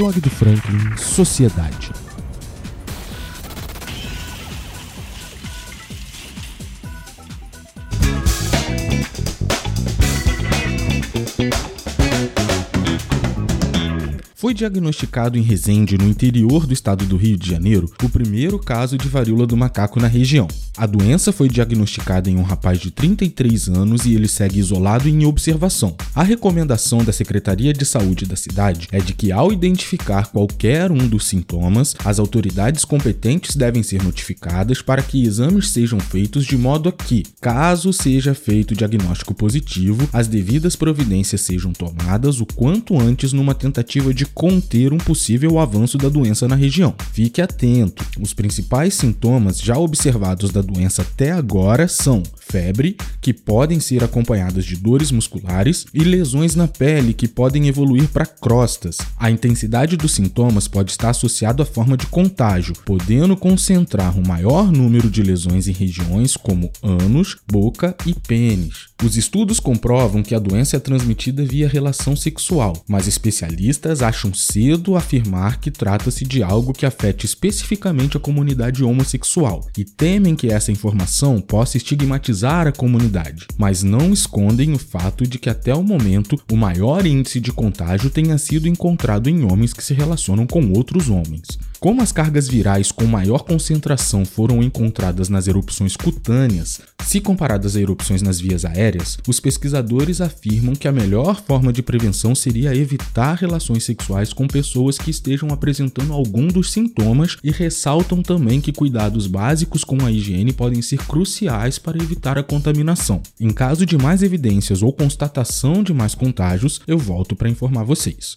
blog do Franklin Sociedade. Foi diagnosticado em Resende, no interior do estado do Rio de Janeiro, o primeiro caso de varíola do macaco na região. A doença foi diagnosticada em um rapaz de 33 anos e ele segue isolado em observação. A recomendação da Secretaria de Saúde da cidade é de que, ao identificar qualquer um dos sintomas, as autoridades competentes devem ser notificadas para que exames sejam feitos de modo a que, caso seja feito diagnóstico positivo, as devidas providências sejam tomadas o quanto antes numa tentativa de conter um possível avanço da doença na região. Fique atento, os principais sintomas já observados da doença até agora são febre, que podem ser acompanhadas de dores musculares, e lesões na pele, que podem evoluir para crostas. A intensidade dos sintomas pode estar associada à forma de contágio, podendo concentrar um maior número de lesões em regiões como ânus, boca e pênis. Os estudos comprovam que a doença é transmitida via relação sexual, mas especialistas acham cedo afirmar que trata-se de algo que afete especificamente a comunidade homossexual e temem que essa informação possa estigmatizar a comunidade, mas não escondem o fato de que até o momento o maior índice de contágio tenha sido encontrado em homens que se relacionam com outros homens. Como as cargas virais com maior concentração foram encontradas nas erupções cutâneas, se comparadas a erupções nas vias aéreas, os pesquisadores afirmam que a melhor forma de prevenção seria evitar relações sexuais com pessoas que estejam apresentando algum dos sintomas e ressaltam também que cuidados básicos com a higiene podem ser cruciais para evitar a contaminação. Em caso de mais evidências ou constatação de mais contágios, eu volto para informar vocês.